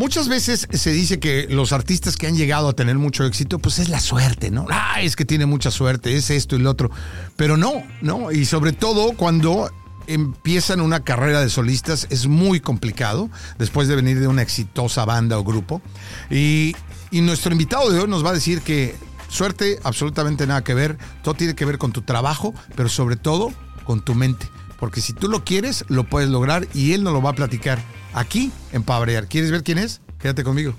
Muchas veces se dice que los artistas que han llegado a tener mucho éxito, pues es la suerte, ¿no? Ah, es que tiene mucha suerte, es esto y lo otro. Pero no, ¿no? Y sobre todo cuando empiezan una carrera de solistas es muy complicado después de venir de una exitosa banda o grupo. Y, y nuestro invitado de hoy nos va a decir que suerte absolutamente nada que ver, todo tiene que ver con tu trabajo, pero sobre todo con tu mente. Porque si tú lo quieres, lo puedes lograr y él nos lo va a platicar aquí en Pabrear. ¿Quieres ver quién es? Quédate conmigo.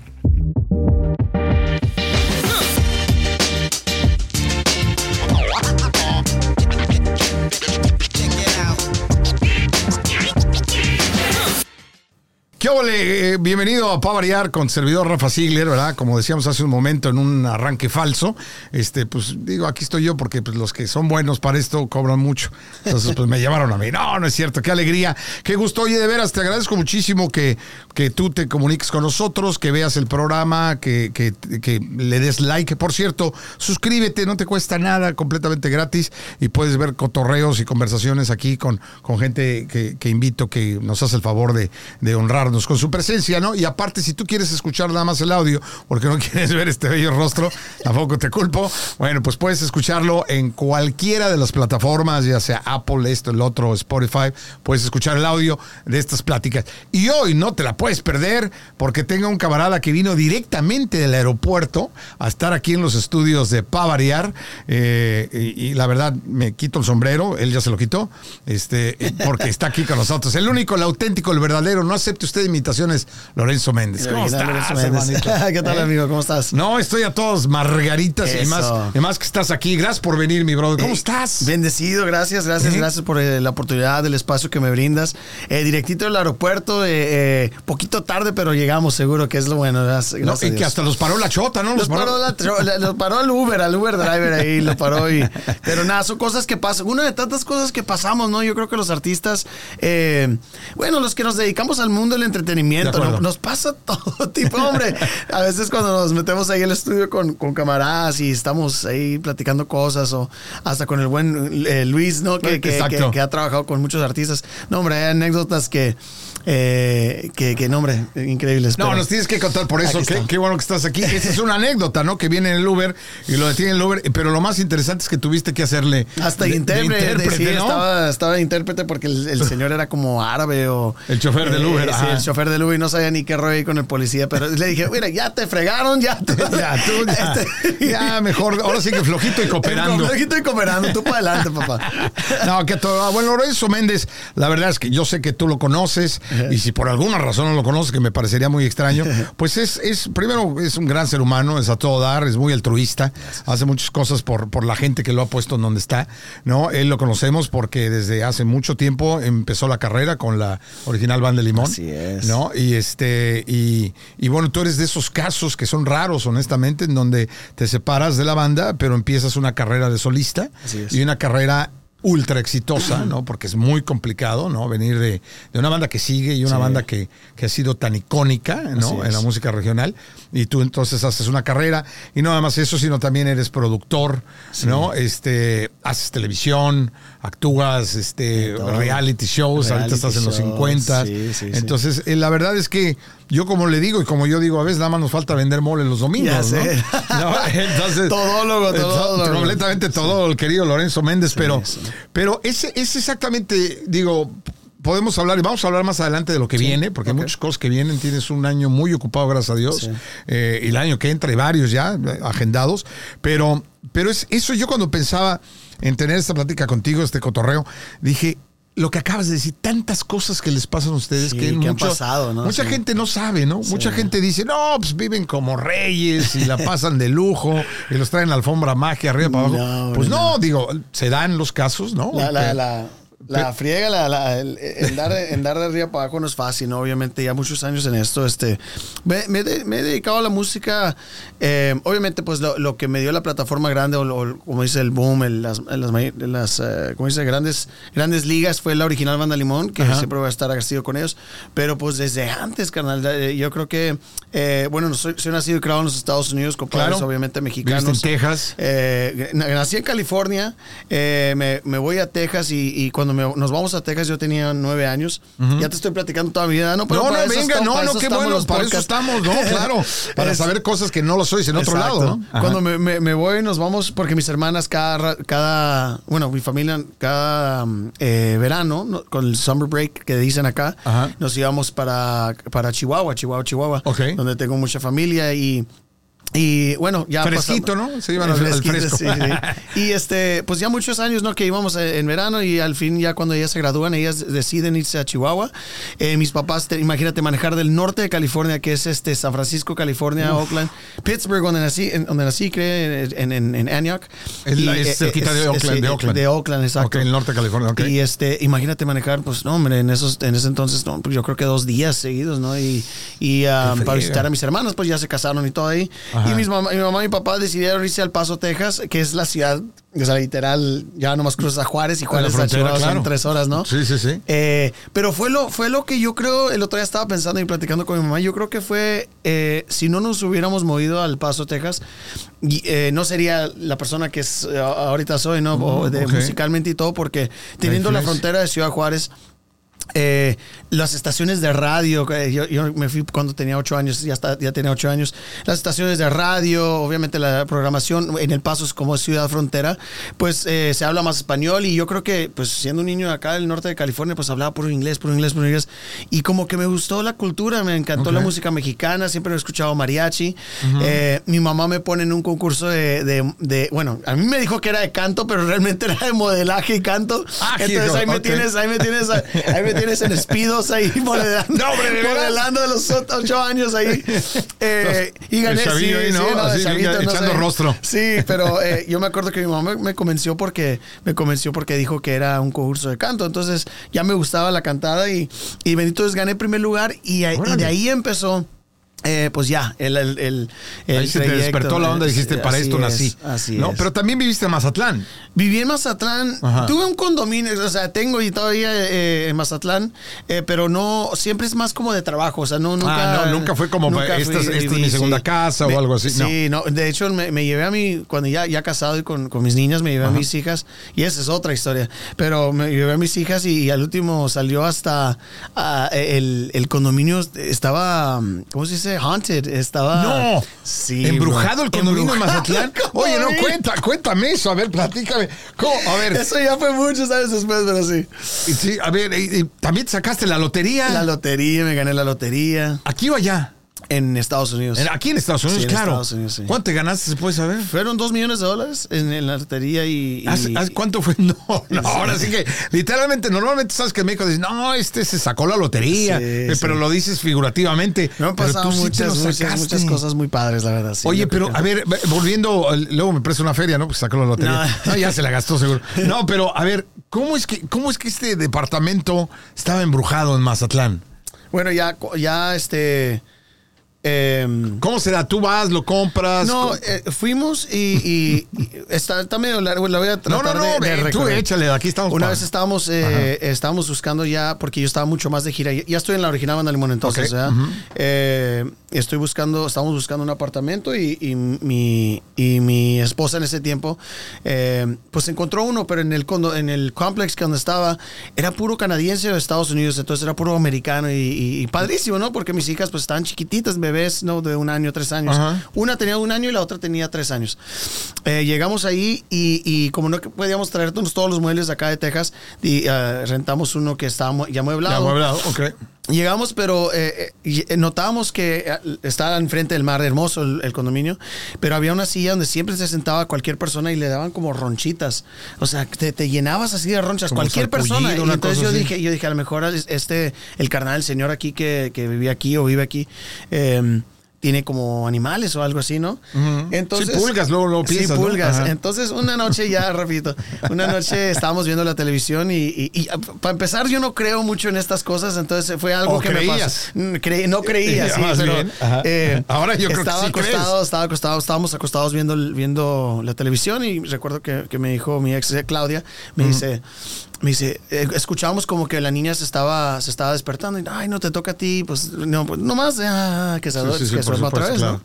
¿Qué ole? Eh, bienvenido a Pa Variar con servidor Rafa Ziegler, ¿verdad? Como decíamos hace un momento en un arranque falso. Este, pues digo, aquí estoy yo porque pues, los que son buenos para esto cobran mucho. Entonces, pues me llamaron a mí. No, no es cierto. Qué alegría. Qué gusto. Oye, de veras, te agradezco muchísimo que, que tú te comuniques con nosotros, que veas el programa, que, que, le des like. Por cierto, suscríbete, no te cuesta nada, completamente gratis. Y puedes ver cotorreos y conversaciones aquí con, con gente que, que invito, que nos hace el favor de, de honrar con su presencia, ¿no? Y aparte, si tú quieres escuchar nada más el audio, porque no quieres ver este bello rostro, tampoco te culpo, bueno, pues puedes escucharlo en cualquiera de las plataformas, ya sea Apple, esto, el otro, Spotify, puedes escuchar el audio de estas pláticas. Y hoy no te la puedes perder, porque tengo un camarada que vino directamente del aeropuerto a estar aquí en los estudios de Pavariar, eh, y, y, la verdad me quito el sombrero, él ya se lo quitó, este, porque está aquí con nosotros. El único, el auténtico, el verdadero, no acepte usted imitaciones, Lorenzo Méndez. ¿Cómo estás, ¿Qué tal, ¿Eh? amigo? ¿Cómo estás? No, estoy a todos margaritas y más, y más que estás aquí. Gracias por venir, mi brother. ¿Cómo eh, estás? Bendecido, gracias, gracias, ¿Eh? gracias por la oportunidad, del espacio que me brindas. directito del aeropuerto, poquito tarde, pero llegamos seguro, que es lo bueno. Gracias, no, y que hasta los paró la chota, ¿no? Los, paró, los paró el Uber, al Uber driver ahí, lo paró. Y, pero nada, son cosas que pasan. Una de tantas cosas que pasamos, ¿no? Yo creo que los artistas, bueno, los que nos dedicamos al mundo del entretenimiento. Nos pasa todo tipo, hombre. A veces cuando nos metemos ahí en el estudio con, con camaradas y estamos ahí platicando cosas o hasta con el buen eh, Luis, ¿no? Que, que, que, ha trabajado con muchos artistas. No, hombre, hay anécdotas que, eh, que, que, nombre, increíbles. No, nos tienes que contar por eso. Qué, qué, bueno que estás aquí. Esa es una anécdota, ¿no? Que viene en el Uber y lo detiene en el Uber. Pero lo más interesante es que tuviste que hacerle. Hasta intérprete. sí, estaba, estaba intérprete porque el, señor era como árabe o. El chofer del Uber. Eh, sí, el chofer del Uber y no sabía ni qué rollo con el policía. Pero le dije, mira, ya te fregaron, ya te. ya, tú, ya, este, ya, mejor. Ahora sí que flojito y cooperando. flojito y cooperando. Tú para adelante, papá. no, que todo. Ah, bueno, Lorenzo Méndez, la verdad es que yo sé que tú lo conoces y si por alguna razón no lo conoces, que me parecería muy extraño, pues es, es, primero, es un gran ser humano, es a todo dar, es muy altruista, hace muchas cosas por, por la gente que lo ha puesto en donde está, ¿no? Él lo conocemos porque desde hace mucho tiempo empezó la carrera con la original banda de Limón. Así es. ¿No? Y este, y, y bueno, tú eres de esos casos que son raros, honestamente, en donde te separas de la banda, pero empiezas una carrera de solista y una carrera ultra exitosa, ¿no? Porque es muy complicado, ¿no? Venir de, de una banda que sigue y una banda que, que, ha sido tan icónica, ¿no? En la música regional. Y tú entonces haces una carrera y no nada más eso, sino también eres productor, ¿no? Este, haces televisión, actúas, este, reality shows, ahorita estás en los 50. entonces, eh, la verdad es que yo como le digo y como yo digo, a veces nada más nos falta vender mole los domingos, ¿no? Entonces, todólogo, todólogo. Completamente todo el querido Lorenzo Méndez, pero, pero ese es exactamente, digo, podemos hablar y vamos a hablar más adelante de lo que viene, porque hay muchas cosas que vienen. Tienes un año muy ocupado, gracias a Dios. Eh, y el año que entra, hay varios ya eh, agendados. Pero, pero es eso yo cuando pensaba en tener esta plática contigo, este cotorreo, dije, lo que acabas de decir, tantas cosas que les pasan a ustedes que, han pasado, ¿no? mucha gente no sabe, ¿no? Mucha gente dice, no, pues viven como reyes y la pasan de lujo y los traen la alfombra magia arriba para abajo. pues no, digo, se dan los casos, ¿no? La, la, la friega, la, el, dar, dar, de arriba para abajo no es fácil, ¿no? Obviamente, ya muchos años en esto. Este, me, me, he dedicado a la música. Eh, obviamente, pues lo, que me dio la plataforma grande, o, como dice el boom, en las, las, eh, como dice, grandes, grandes ligas, fue la original Banda Limón, que siempre voy a estar agradecido con ellos. Pero pues desde antes, carnal, yo creo que, eh, bueno, soy, soy, nacido y criado en los Estados Unidos, con padres obviamente mexicanos. en Texas? nací en California, me, me, voy a Texas y, y cuando cuando me- nos vamos a Texas yo tenía nueve años. Ya te estoy platicando toda mi vida, ¿no? Pero no, no, venga, no, no, qué bueno, para eso estamos, no, claro, para Es- saber cosas que no lo sois en otro Exacto. lado, ¿no? Ajá. Cuando me, me- me voy, nos vamos, porque mis hermanas cada, cada bueno, mi familia cada mm, eh, verano, ¿no? con el summer break que dicen acá, Ajá. nos íbamos para, para Chihuahua, Chihuahua, Chihuahua, donde tengo mucha familia y... Y bueno, ya Fresquito, pasamos- ¿no? Se iban al- al fresco. sí, sí. Y este, pues ya muchos años, ¿no? Que íbamos eh, en verano y al fin ya cuando ellas se gradúan, ellas deciden irse a Chihuahua. Eh, mis papás, te- imagínate manejar del norte de California, que es este San Francisco, California, Oakland, Pittsburgh, donde nací, en, donde nací, creo, en, en, en Antioch. Es la- es eh, cerquita de Oakland, de Oakland. De Oakland, exacto. Ok, el norte de California, ok. Y este, imagínate manejar, pues no, hombre, en esos, en ese entonces, no, pues yo creo que dos días seguidos, ¿no? Y, y friega. para visitar a mis hermanas, pues ya se casaron y todo ahí. Ajá. Y mis mamá, mi mamá y mi papá decidieron irse al Paso, Texas, que es la ciudad, o sea, literal, ya nomás cruzas a Juárez y Juárez a Chihuahua claro. son tres horas, ¿no? Sí, sí, sí. Eh, pero fue lo, fue lo que yo creo, el otro día estaba pensando y platicando con mi mamá, yo creo que fue, eh, si no nos hubiéramos movido al Paso, Texas, y, eh, no sería la persona que es, eh, ahorita soy, ¿no? O de- ok. musicalmente y todo, porque teniendo la frontera de Ciudad Juárez, eh, las estaciones de radio, eh, yo, yo me fui cuando tenía ocho años, ya, está, ya tenía ocho años, las estaciones de radio, obviamente la programación en El Paso es como ciudad frontera, pues eh, se habla más español y yo creo que pues siendo un niño acá del norte de California pues hablaba puro inglés, puro inglés, puro inglés. Y como que me gustó la cultura, me encantó Ok. la música mexicana, siempre he escuchado mariachi, Eh, mi mamá me pone en un concurso de, de- de- bueno, a mí me dijo que era de canto, pero realmente era de modelaje y canto, Ah, entonces ahí me ok. tienes, ahí me tienes, ahí me tienes en Speedos ahí modelando, No, hombre, ¿de veras? modelando de los ocho años ahí. Eh, y El gané, chavillo sí, ahí, ¿no? sí, no, el Así, chavito, no echando sé. rostro. Sí, pero eh, yo me acuerdo que mi mamá me convenció porque me convenció porque dijo que era un concurso de canto. Entonces ya me gustaba la cantada y, y bendito Dios gané primer lugar y, de ahí empezó. Eh, pues ya, el, el, el, el Ahí se te despertó la onda, dijiste, para esto es, nací. Así no, es. pero también viviste en Mazatlán. Viví en Mazatlán, Ajá. tuve un condominio, o sea, tengo y todavía eh, en Mazatlán, eh, pero no, siempre es más como de trabajo, o sea, no, nunca. Ah, no, nunca fue como, esta es- esta es mi segunda casa o algo así, no. Sí, no, de hecho me, me llevé a mi, cuando ya, ya casado y con, con mis niñas, me llevé a mis hijas, y esa es otra historia, pero me llevé a mis hijas y, y al último salió hasta ah, el, el condominio estaba, ¿cómo se dice? Haunted, estaba... No. Sí. Embrujado bro. el condominio en Mazatlán. Oye, no, cuenta, cuéntame eso. A ver, platícame. ¿Cómo? A ver, Eso ya fue muchos años después, pero sí. y sí, a ver, y- y también sacaste la lotería. La lotería, me gané la lotería ¿Aquí o allá? En Estados Unidos. Aquí en Estados Unidos, Sí, en claro. Estados Unidos, sí. ¿Cuánto te ganaste, se puede saber? Fueron dos millones de dólares en, en la lotería y... y- ¿Hace- hace ¿Cuánto fue? No, no, ahora sí que literalmente, normalmente sabes que en México dices, no, este se sacó la lotería, eh, pero lo dices figurativamente. Me han pasado muchas, muchas, muchas cosas muy padres, la verdad. Oye, pero que- a ver, ve- volviendo, eh, luego me presta una feria, ¿no? Pues sacó la lotería. No. No, ya se la gastó seguro. No, pero a ver, ¿cómo es que, cómo es que este departamento estaba embrujado en Mazatlán? Bueno, ya, ya este... em, ¿Cómo se da? ¿Tú vas, lo compras? no, eh, fuimos y, y- y está, está medio largo, la voy a no, tratar no, no, de, de tú échale, aquí estamos. Una para- vez estábamos, eh, estábamos buscando ya, porque yo estaba mucho más de gira. Ya estoy en la original Banda Limón entonces, Ok, ¿verdad? ujú. Eh, estoy buscando, estábamos buscando un apartamento y, y mi, y mi esposa en ese tiempo, pues encontró uno, pero en el, condo- en el complex que donde estaba, era puro canadiense de Estados Unidos, entonces era puro americano y, padrísimo, ¿no? Porque mis hijas pues estaban chiquititas, bebés, ¿no? De un año, tres años. Ajá. Una tenía un año y la otra tenía tres años. Eh, llegamos ahí y, y como no podíamos traernos todos los muebles de acá de Texas, y, eh, rentamos uno que estaba ya mueblado. Ya, amueblado, ok. Llegamos, pero eh, eh, eh, notábamos que eh, estaba enfrente del mar, hermoso el, el condominio, pero había una silla donde siempre se sentaba cualquier persona y le daban como ronchitas. O sea, te, te llenabas así de ronchas, Como cualquier persona. Y entonces yo así. dije, yo dije, a lo mejor es- este, el carnal, el señor aquí que, que vivía aquí o vive aquí, eh, tiene como animales o algo así, ¿no? Entonces, Sí, pulgas, luego lo Sí, piensas, ¿no? pulgas. Entonces, una noche ya, repito, una noche estábamos viendo la televisión y, y- y, para empezar, yo no creo mucho en estas cosas, entonces fue algo ¿O que me creías? pasó. Mm, creí- no creía, sí, pero eh, Ahora yo creo que estaba sí crees. acostado, estaba acostado, estábamos acostados viendo, viendo la televisión y recuerdo que, que me dijo mi ex eh, Claudia, me dice, me dice, eh, escuchábamos como que la niña se estaba, se estaba despertando y, ay, no te toca a ti, pues, no, pues, nomás, ah, que se, Sí, sí, sí, que se otra vez, ¿no?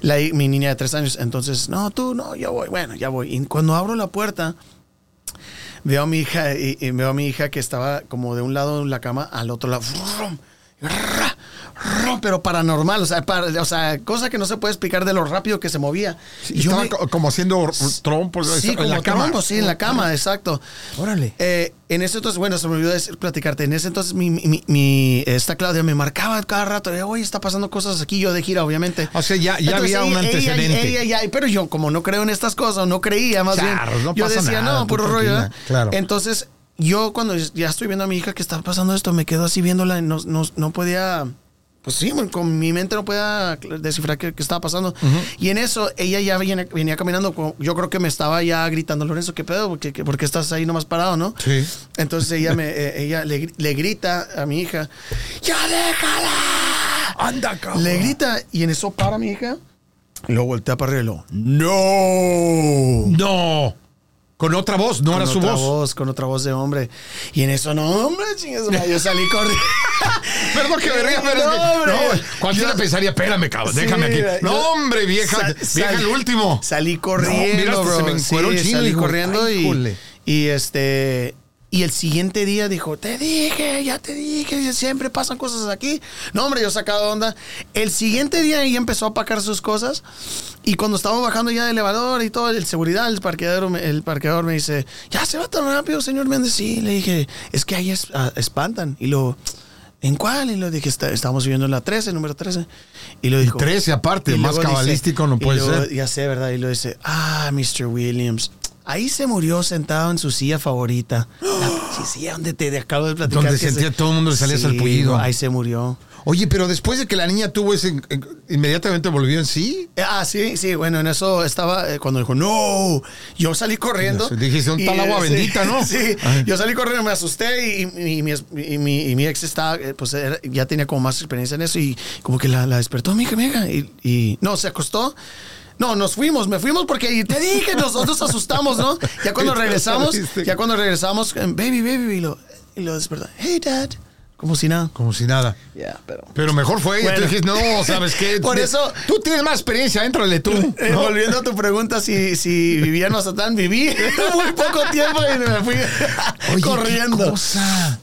La, mi niña de tres años, entonces, no, tú, no, yo voy, bueno, ya voy. Y cuando abro la puerta, veo a mi hija y, y veo a mi hija que estaba como de un lado en la cama al otro lado. ¡Rum! Pero paranormal, o sea, para- o sea, cosa que no se puede explicar de lo rápido que se movía. Y yo estaba me- como haciendo trompos Sí, en como la cama. trompo, sí, en la cama, exacto. Órale. Eh, en ese entonces, bueno, se me olvidó decir, platicarte. En ese entonces, mi, mi, mi- esta Claudia me marcaba cada rato. de, Oye, está pasando cosas aquí, yo de gira, obviamente. O sea, ya, ya Entonces, había un ella- antecedente. ella pero yo, como no creo en estas cosas, no creía más Charros, bien. no yo pasa decía, nada, no, puro rollo. ¿eh? claro. Entonces, yo cuando ya estoy viendo a mi hija que está pasando esto, me quedo así viéndola y no, no, no podía. Pues sí, con mi mente no podía descifrar qué, qué estaba pasando. Y en eso, ella ya venía, venía caminando. Yo creo que me estaba ya gritando, Lorenzo, ¿qué pedo? ¿Por qué, qué- por qué estás ahí nomás parado, no? Sí. Entonces ella, me, eh, ella le, gri- le grita a mi hija, ¡Ya déjala! Anda, cabrón. Le grita y en eso para mi hija. Y luego voltea para arriba y luego, ¡No! No. Con otra voz, no Con era su otra voz. Con otra voz de hombre. Y en eso, no, hombre, chingas, yo salí corriendo. Perdón que me ría, pero es que- No, hombre. no, cualquiera Yo- pensaría, espérame, cabrón, déjame aquí. No, yo- hombre, vieja, Sa- vieja sal- el último. Salí No, corriendo, mira, bro. se me encueró Sí, chino, salí hijo. corriendo Ay, y, y este y el siguiente día dijo, te dije, ya te dije, siempre pasan cosas aquí. No, hombre, yo sacado onda. El siguiente día ella empezó a apacar sus cosas y cuando estábamos bajando ya del elevador y todo, el seguridad, el parqueador, me- el parqueador me dice, ya se va tan rápido, señor Méndez. Sí, le dije, es que ahí es- ah, espantan. Y lo, ¿en cuál? Y lo dije, "Está- estamos viviendo en la 13, número 13. Y lo dijo. 13 aparte, más luego dice- cabalístico no puede luego- ser. Ya sé, ¿verdad? Y lo dice, ah, Mr. Williams. Ahí se murió sentado en su silla favorita. La silla donde te acabo de platicar. Donde que sentía todo el mundo le salía Sí, salpullido. Ahí se murió. Oye, pero después de que la niña tuvo ese, en- inmediatamente volvió en sí. Ah, sí, sí, bueno, en eso estaba eh, cuando dijo, no, yo salí corriendo. Dijiste, ¿dónde está Y, el agua eh, bendita, no? Sí, Ay. yo salí corriendo, me asusté y, y mi, es- y mi- y mi ex estaba, eh, pues ya tenía como más experiencia en eso y como que la, la despertó, mija, mija, y no, se acostó. No, nos fuimos, me fuimos porque te dije, nosotros asustamos, ¿no? Ya cuando ¿Qué regresamos, ya cuando regresamos, eh, baby, baby, y lo, y lo despertó, hey, dad, como si nada. Como si nada. Ya, pero... Pero mejor fue. Bueno. Tú dijiste, no, ¿sabes qué? Por eso- Tú tienes más experiencia, éntrale tú. Eh. Volviendo a tu pregunta, si, si vivía en Mazatlán, viví muy poco tiempo y me fui Oye, corriendo. qué cosa.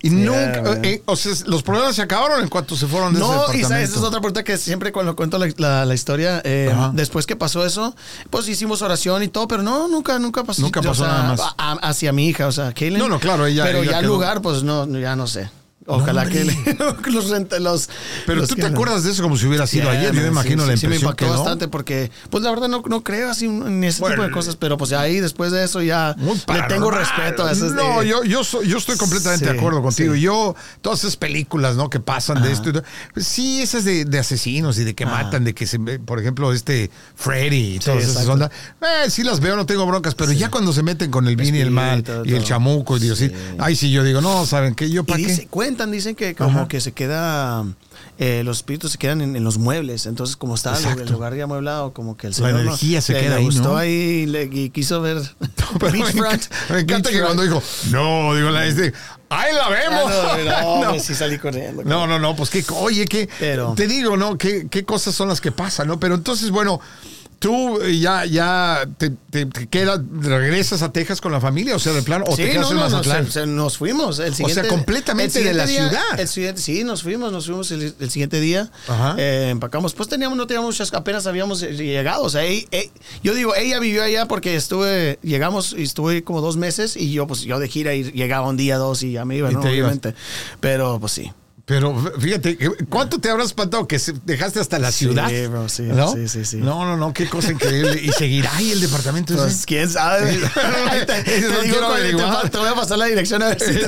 Y nunca, eh, o sea, los problemas se acabaron en cuanto se fueron de ese No, y sabes, esa es otra pregunta que siempre cuando cuento la, la- la historia, eh, después que pasó eso, pues hicimos oración y todo, pero no, nunca, nunca pasó. Nunca o pasó sea, nada más. a- hacia mi hija, o sea, Kaylin. No, no, claro, ella- Pero ella ya el lugar, pues no, ya no sé. Ojalá No, que los los. Pero los tú te acuerdas de eso como si hubiera sido Yeah, ayer. Yo me imagino sí, la sí, sí, me impresión impactó que no. bastante porque, pues la verdad no, no creo así en ese tipo de cosas, pero pues ahí después de eso ya Muy le tengo respeto a esas No, de- yo, yo, soy- yo estoy completamente Sí, de acuerdo contigo. sí. Yo, todas esas películas, ¿no? Que pasan de esto. y todo, pues sí, esas de, de asesinos y de que matan, de que se, por ejemplo, este Freddy y todas esas ondas. Eh, sí las veo, no tengo broncas, pero ya cuando se meten con el bien y el mal y el chamuco y digo, sí, ahí sí yo digo, no, ¿saben qué? ¿Yo para dice, qué? Cuentan, dicen que como Ajá. que se queda, eh, los espíritus se quedan en, en los muebles. Entonces, como está el- Exacto. el lugar ya amueblado, como que el La señor no- energía se le- queda le ahí, gustó ¿no? ahí y, le- y quiso ver Pero me Beachfront. encanta, me encanta que cuando dijo, no, digo, la este, ahí la Ah, vemos. no, no, No. pues sí salí corriendo. No, no, no, pues qué, oye, qué, Pero- te digo, ¿no? ¿Qué, qué cosas son las que pasan, ¿no? Pero entonces, bueno, tú eh, ya, ya te, te- te quedas, regresas a Texas con la familia, o sea, de plano, o Sí, te quedas no, en no, no, Mazatlán. se- se- nos fuimos. El siguiente, completamente el de la día- ciudad. El siguiente, sí, nos fuimos, nos fuimos el, el siguiente día. Ajá. Eh, empacamos. Pues teníamos, no teníamos muchas, apenas habíamos eh, llegado. O sea, yo digo, ella vivió allá porque estuve, llegamos y estuve como dos meses y yo, pues yo de gira y llegaba un día, dos y ya me iba, Y ¿no? ibas. Obviamente. Pero pues sí. Pero fíjate, ¿cuánto te habrás espantado que dejaste hasta la Sí, ciudad? bro, sí, ¿No? sí, sí, sí. No, no, no, qué cosa increíble. Y seguirá ahí el departamento ese? Pues quién sabe. te, te No digo, quiero cuál- te, averiguar. pa- te voy a pasar la dirección a ver si te-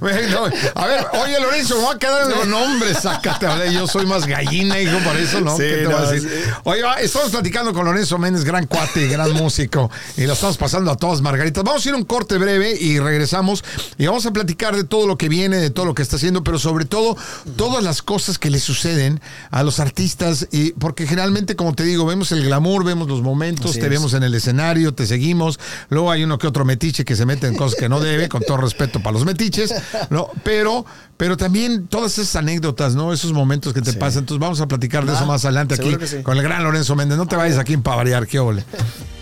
Bueno, a ver, oye Lorenzo, me voy a quedar en los nombres, sácate. ver, Yo soy más gallina, hijo, por eso, ¿no? Sí, ¿Qué te voy a decir? Oye, estamos platicando con Lorenzo Méndez, gran cuate, gran músico, y lo estamos pasando a todas margaritas. Vamos a ir a un corte breve y regresamos y vamos a platicar de todo lo que viene, de todo lo que está haciendo, pero sobre todo todas las cosas que le suceden a los artistas, y porque generalmente, como te digo, vemos el glamour, vemos los momentos, Así te es. vemos en el escenario, te seguimos, luego hay uno que otro metiche que se mete en cosas que no debe, con todo respeto para los metiches, ¿no? Pero, pero también todas esas anécdotas, ¿no? Esos momentos que te Sí. pasan. Entonces vamos a platicar de Ah, eso más adelante aquí sí. con el gran Lorenzo Méndez. No te vayas aquí en Pavariar, qué ole.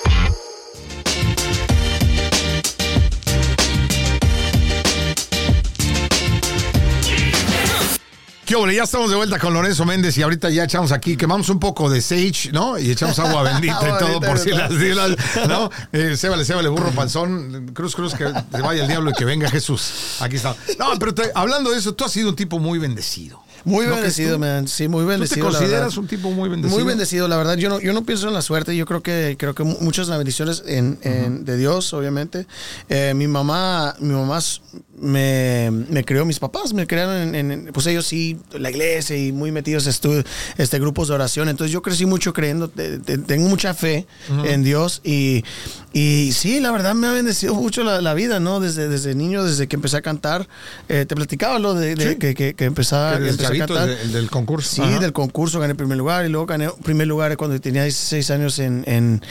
¿Qué Ya estamos de vuelta con Lorenzo Méndez y ahorita ya echamos aquí, quemamos un poco de sage, ¿no? Y echamos agua bendita y todo por si las dilas, ¿no? Eh, sébale, sébale, burro panzón, cruz, cruz, que se vaya el diablo y que venga Jesús. Aquí está. No, pero hablando de eso, tú has sido un tipo muy bendecido. Muy bendecido, man. Sí, muy bendecido. ¿Tú te consideras un tipo muy bendecido? Muy bendecido, la verdad. Yo no, yo no pienso en la suerte. Yo creo que, creo que muchas bendiciones en, de Dios, obviamente. Eh, mi mamá, mi mamá me, me crió, mis papás me criaron en, pues ellos sí, la iglesia y muy metidos en este, grupos de oración. Entonces yo crecí mucho creyendo, tengo mucha fe en Dios y, y sí, la verdad me ha bendecido mucho la, vida, ¿no? Desde, desde niño, desde que empecé a cantar. Eh, te platicaba lo de, que, que, que, empezaba, a cantar. El del concurso. Sí, del concurso gané primer lugar y luego gané primer lugar cuando tenía 16 años en, en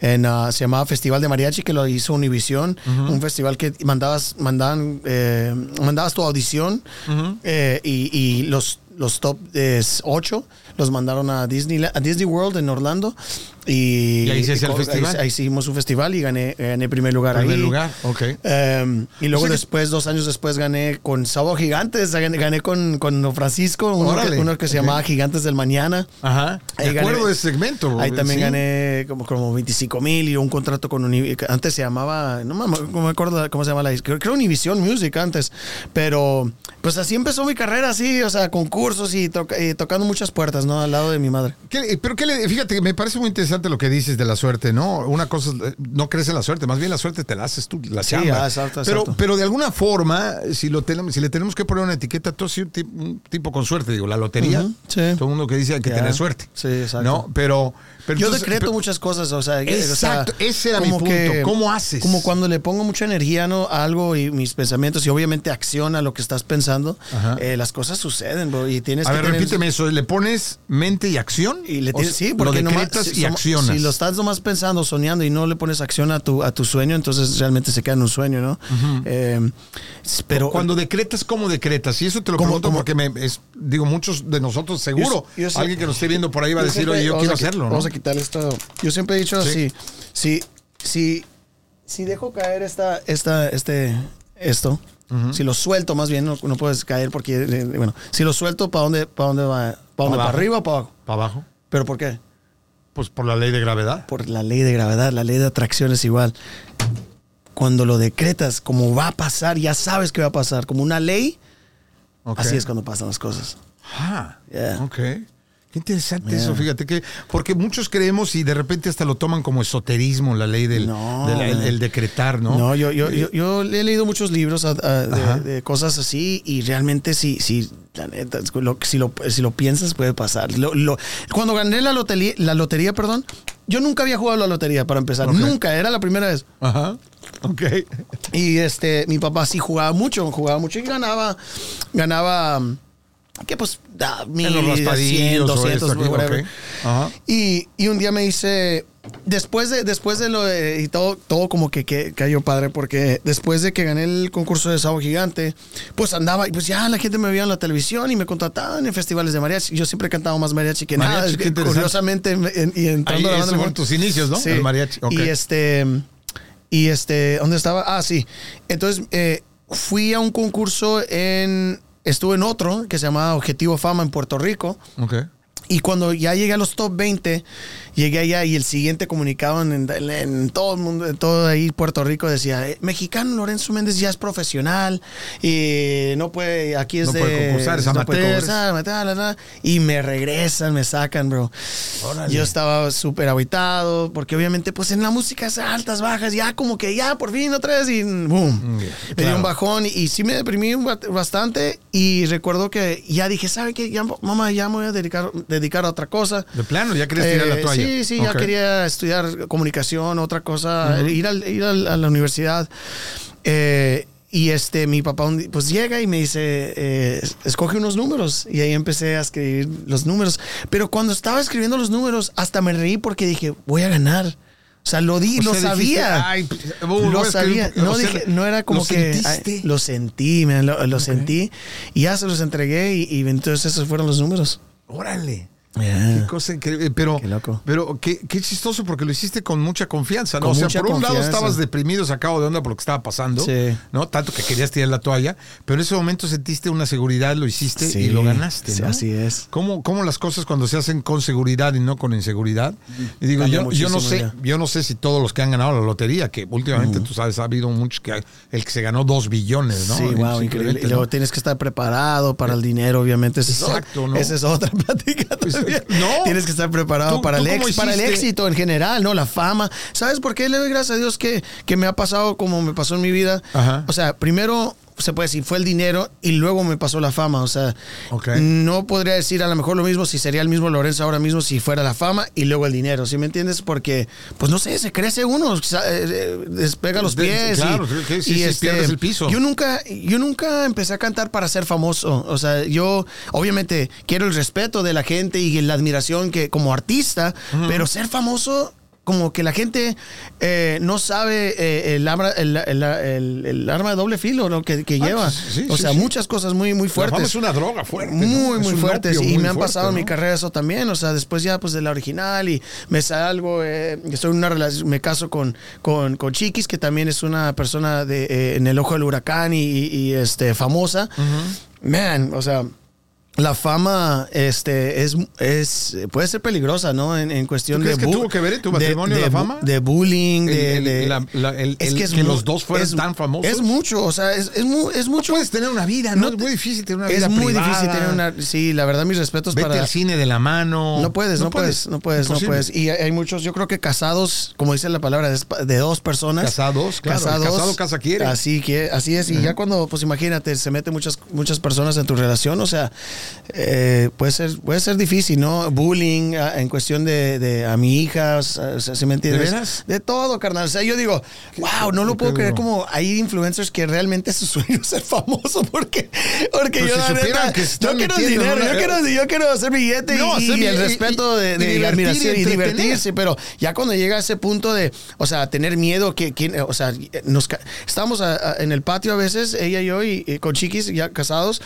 en, uh, se llamaba Festival de Mariachi, que lo hizo Univision, un festival que mandabas, mandaban, eh, mandabas tu audición eh, y, y, los, los top 8 los mandaron a Disney, a Disney World en Orlando y, ahí se el festival. Ahí, hicimos un festival y gané, gané primer lugar primer ahí. lugar, ok. Em, y luego después, dos años después, gané con Sabo Gigantes, gané, con, con Francisco, uno, que, uno que, se llamaba Gigantes del Mañana. Ajá. Ahí de acuerdo de ese segmento. Ahí también gané como, como 25 mil y un contrato con Univision. Antes se llamaba, no me, acuerdo cómo se llama la creo, creo Univision Music antes. Pero pues así empezó mi carrera, así, o sea, concursos y, tocando muchas puertas, ¿no? Al lado de mi madre. pero qué le, fíjate, me parece muy interesante lo que dices de la suerte, ¿no? Una cosa, no crees en la suerte, más bien la suerte te la haces tú, la sí, ah, exacto, pero, pero de alguna forma, si, lo tenemos, si le tenemos que poner una etiqueta, tú sí un tipo, con suerte, digo, la lotería, todo el mundo que dice hay que tener suerte. Sí, exacto. ¿no? Pero, yo decreto muchas cosas, o sea, exacto, ese era mi punto. ¿Cómo haces? Como cuando le pongo mucha energía ¿no? a algo y mis pensamientos y obviamente acciona lo que estás pensando, eh, las cosas suceden, bro, y tienes a ver, repíteme eso, ¿le pones mente y acción? Y le tienes, sí, porque lo decretas y accionas. Si lo estás nomás pensando, soñando y no le pones acción a tu, a tu sueño, entonces realmente se queda en un sueño, ¿no? Eh, pero cuando decretas, ¿cómo decretas? Y eso te lo pregunto porque me, digo, muchos de nosotros seguro, alguien que nos esté viendo por ahí va a decir, oye, yo quiero hacerlo, ¿no? A quitar esto. Yo siempre he dicho así, si, si, si dejo caer esta, esta, este, esto, si lo suelto más bien, no, puedes caer porque, eh, bueno, si lo suelto, ¿para dónde, para dónde va? ¿Para, dónde, ¿Para arriba o para abajo? Para abajo. ¿Pero por qué? Pues por la ley de gravedad. Por la ley de gravedad, la ley de atracción es igual. Cuando lo decretas, como va a pasar, ya sabes que va a pasar, como una ley, así es cuando pasan las cosas. Ah, ok. Qué interesante eso, fíjate que, porque muchos creemos y de repente hasta lo toman como esoterismo, la ley del el, decretar, ¿no? No, yo, yo, yo, yo, he leído muchos libros de, cosas así y realmente sí, sí, la neta, si, lo, si lo piensas puede pasar. cuando gané la lotería, la lotería, perdón, yo nunca había jugado la lotería para empezar, nunca, era la primera vez. Ajá. Ok. Y este, mi papá sí jugaba mucho, jugaba mucho y ganaba, ganaba que pues da mil, cien, doscientos, whatever. Y, y, un día me dice, después de, después de lo de, y todo, todo como que, que, cayó padre, porque después de que gané el concurso de Sabo Gigante, pues andaba, y pues ya la gente me veía en la televisión y me contrataban en festivales de mariachi. Yo siempre he cantado más mariachi que nada. Curiosamente, y entrando Ahí, a la banda. fueron tus inicios, ¿no? Sí. El mariachi. Y este, y este, ¿dónde estaba? Ah, sí. Entonces, eh, fui a un concurso en estuve en otro que se llamaba Objetivo Fama en Puerto Rico. Okay. Y cuando ya llegué a los top 20, llegué allá y el siguiente comunicado en, todo el mundo, en todo ahí Puerto Rico decía, eh, mexicano Lorenzo Méndez ya es profesional y no puede, aquí es de... Puede concursar, es no puede concursar, y me regresan, me sacan, bro. Yo estaba súper aguitado porque obviamente pues en la música es altas, bajas, ya como que ya por fin otra vez y boom. Mm, me dio un bajón y, sí me deprimí bastante y recuerdo que ya dije, ¿sabe qué? Ya, mamá, ya me voy a dedicar dedicar a otra cosa. De plano, ya querías tirar la eh, toalla. Sí, sí, ya quería estudiar comunicación, otra cosa, ir, ir a la universidad. Eh, y este, mi papá pues llega y me dice, eh, escoge unos números. Y ahí empecé a escribir los números. Pero cuando estaba escribiendo los números, hasta me reí porque dije, voy a ganar. O sea, lo di, O lo sea, dijiste, sabía. "Ay, pues, lo sabía. No, o sea, dije, no era como ¿lo que. ay, lo sentí, man, lo, lo sentí. Y ya se los entregué y, y entonces esos fueron los números. Órale. Yeah. Qué cosa increíble. Pero, Qué loco. pero qué, qué chistoso porque lo hiciste con mucha confianza, ¿no? Con o sea, por un lado estabas deprimido, sacado de onda por lo que estaba pasando, Sí. ¿no? Tanto que querías tirar la toalla, pero en ese momento sentiste una seguridad, lo hiciste Sí, y lo ganaste, sí, ¿no? así es. ¿Cómo, cómo las cosas cuando se hacen con seguridad y no con inseguridad? Y digo, yo, yo no sé, ya. yo no sé si todos los que han ganado la lotería, que últimamente tú sabes, ha habido muchos que el que se ganó dos billones, ¿no? Sí, wow, Es increíble. Y luego tienes que estar preparado para el dinero, obviamente. Es Exacto, otra- ¿no? Esa es otra plática Pues. no. Tienes que estar preparado ¿Tú- para, tú el ex- para el éxito en general, ¿no? La fama. ¿Sabes por qué le doy gracias a Dios que, que me ha pasado como me pasó en mi vida? Ajá. O sea, primero se puede decir fue el dinero y luego me pasó la fama. O sea, no podría decir a lo mejor lo mismo si sería el mismo Lorenzo ahora mismo si fuera la fama y luego el dinero. ¿Sí me entiendes? Porque, pues no sé, se crece uno, eh, eh, despega los De- pies. y- claro, sí, sí, sí, pierdes el piso. Yo nunca, yo nunca empecé a cantar para ser famoso. O sea, yo obviamente quiero el respeto de la gente y la admiración que como artista, pero ser famoso como que la gente eh, no sabe eh, el, arma, el, el- el- arma de doble filo ¿no? que, que Ah, lleva. sí, o sí, sea, sí. muchas cosas muy, muy La fama fuertes. es una droga fuerte. ¿no? Muy, Es muy fuertes. opio Y muy me han fuerte, pasado en mi ¿no? carrera eso también. O sea, después ya pues de la original y me salgo, eh, estoy en una relación, me caso con, con, con Chiquis, que también es una persona de, eh, en el ojo del huracán y, y- y, este, famosa. Man, o sea. La fama este, es, es, puede ser peligrosa, ¿no? En, en cuestión ¿Tú de... crees que bu- tuvo que ver en tu de- matrimonio de la fama? De bullying, de... El- el- de- la- la- el- el- es que los dos fueran tan famosos. Es mucho, o sea, es, es, mu- es mucho... Puedes tener una vida, ¿no? No es muy difícil tener una vida es muy privada. difícil tener una... Sí, la verdad, mis respetos Vete para... al cine de la mano. No puedes, no, puedes, no puedes, no puedes. Y hay muchos, yo creo que casados, como dice la palabra, de, de dos personas. Casados, claro, el casado casa quiere. Así que, así es. Y ya cuando, pues imagínate, se meten muchas, muchas personas en tu relación, o sea, eh, puede ser, puede ser difícil, ¿no? Bullying ah, en cuestión de, de a mi hija, o sea, ¿sí me entiendes? ¿De veras? De todo, carnal. O sea, yo digo, wow, no lo puedo creer duro. como hay influencers que realmente su sueño es ser famoso porque, porque Pero yo si la neta, que yo quiero dinero, yo quiero, yo quiero hacer billete No, y, y el respeto y- de, de y admiración y, divertirse, pero ya cuando llega a ese punto de, o sea, tener miedo que, que- o sea, nos estábamos a- a- en el patio a veces, ella y yo, y, y con chiquis ya casados,